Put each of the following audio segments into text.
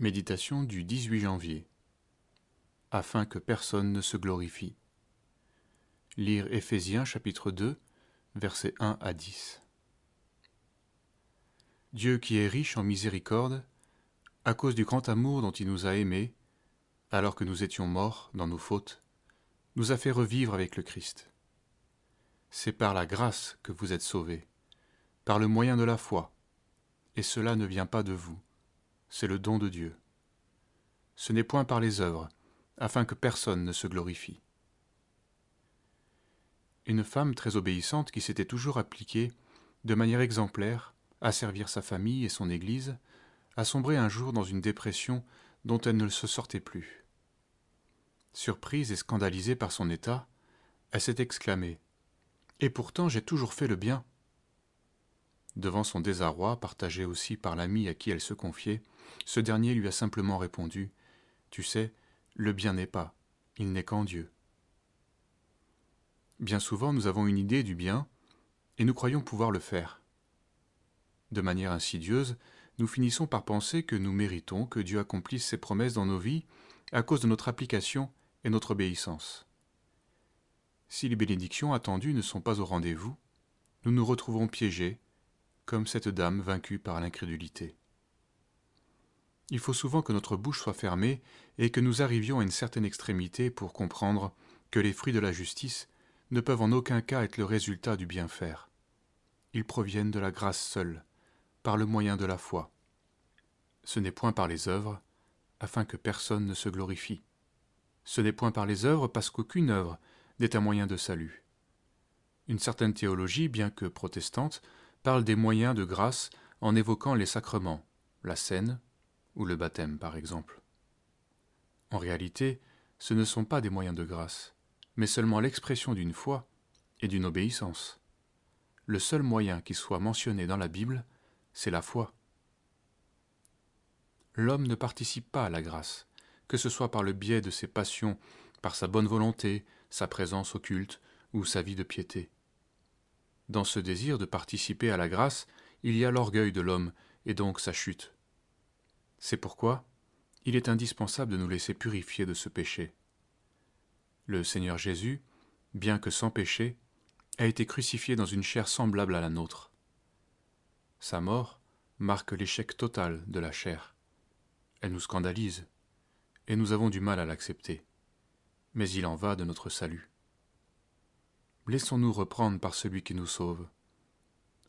Méditation du 18 janvier. Afin que personne ne se glorifie. Lire Éphésiens chapitre 2, versets 1 à 10. Dieu qui est riche en miséricorde, à cause du grand amour dont il nous a aimés, alors que nous étions morts dans nos fautes, nous a fait revivre avec le Christ. C'est par la grâce que vous êtes sauvés, par le moyen de la foi, et cela ne vient pas de vous c'est le don de Dieu. Ce n'est point par les œuvres, afin que personne ne se glorifie. Une femme très obéissante qui s'était toujours appliquée, de manière exemplaire, à servir sa famille et son Église, a sombré un jour dans une dépression dont elle ne se sortait plus. Surprise et scandalisée par son état, elle s'est exclamée Et pourtant j'ai toujours fait le bien. Devant son désarroi, partagé aussi par l'ami à qui elle se confiait, ce dernier lui a simplement répondu Tu sais, le bien n'est pas, il n'est qu'en Dieu. Bien souvent, nous avons une idée du bien et nous croyons pouvoir le faire. De manière insidieuse, nous finissons par penser que nous méritons que Dieu accomplisse ses promesses dans nos vies à cause de notre application et notre obéissance. Si les bénédictions attendues ne sont pas au rendez-vous, nous nous retrouvons piégés, comme cette dame vaincue par l'incrédulité. Il faut souvent que notre bouche soit fermée et que nous arrivions à une certaine extrémité pour comprendre que les fruits de la justice ne peuvent en aucun cas être le résultat du bien faire. Ils proviennent de la grâce seule, par le moyen de la foi. Ce n'est point par les œuvres, afin que personne ne se glorifie. Ce n'est point par les œuvres parce qu'aucune œuvre n'est un moyen de salut. Une certaine théologie, bien que protestante, parle des moyens de grâce en évoquant les sacrements, la scène, ou le baptême par exemple. En réalité, ce ne sont pas des moyens de grâce, mais seulement l'expression d'une foi et d'une obéissance. Le seul moyen qui soit mentionné dans la Bible, c'est la foi. L'homme ne participe pas à la grâce, que ce soit par le biais de ses passions, par sa bonne volonté, sa présence occulte ou sa vie de piété. Dans ce désir de participer à la grâce, il y a l'orgueil de l'homme et donc sa chute. C'est pourquoi il est indispensable de nous laisser purifier de ce péché. Le Seigneur Jésus, bien que sans péché, a été crucifié dans une chair semblable à la nôtre. Sa mort marque l'échec total de la chair. Elle nous scandalise, et nous avons du mal à l'accepter. Mais il en va de notre salut. Laissons-nous reprendre par celui qui nous sauve.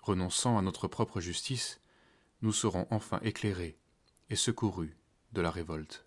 Renonçant à notre propre justice, nous serons enfin éclairés et secouru de la révolte.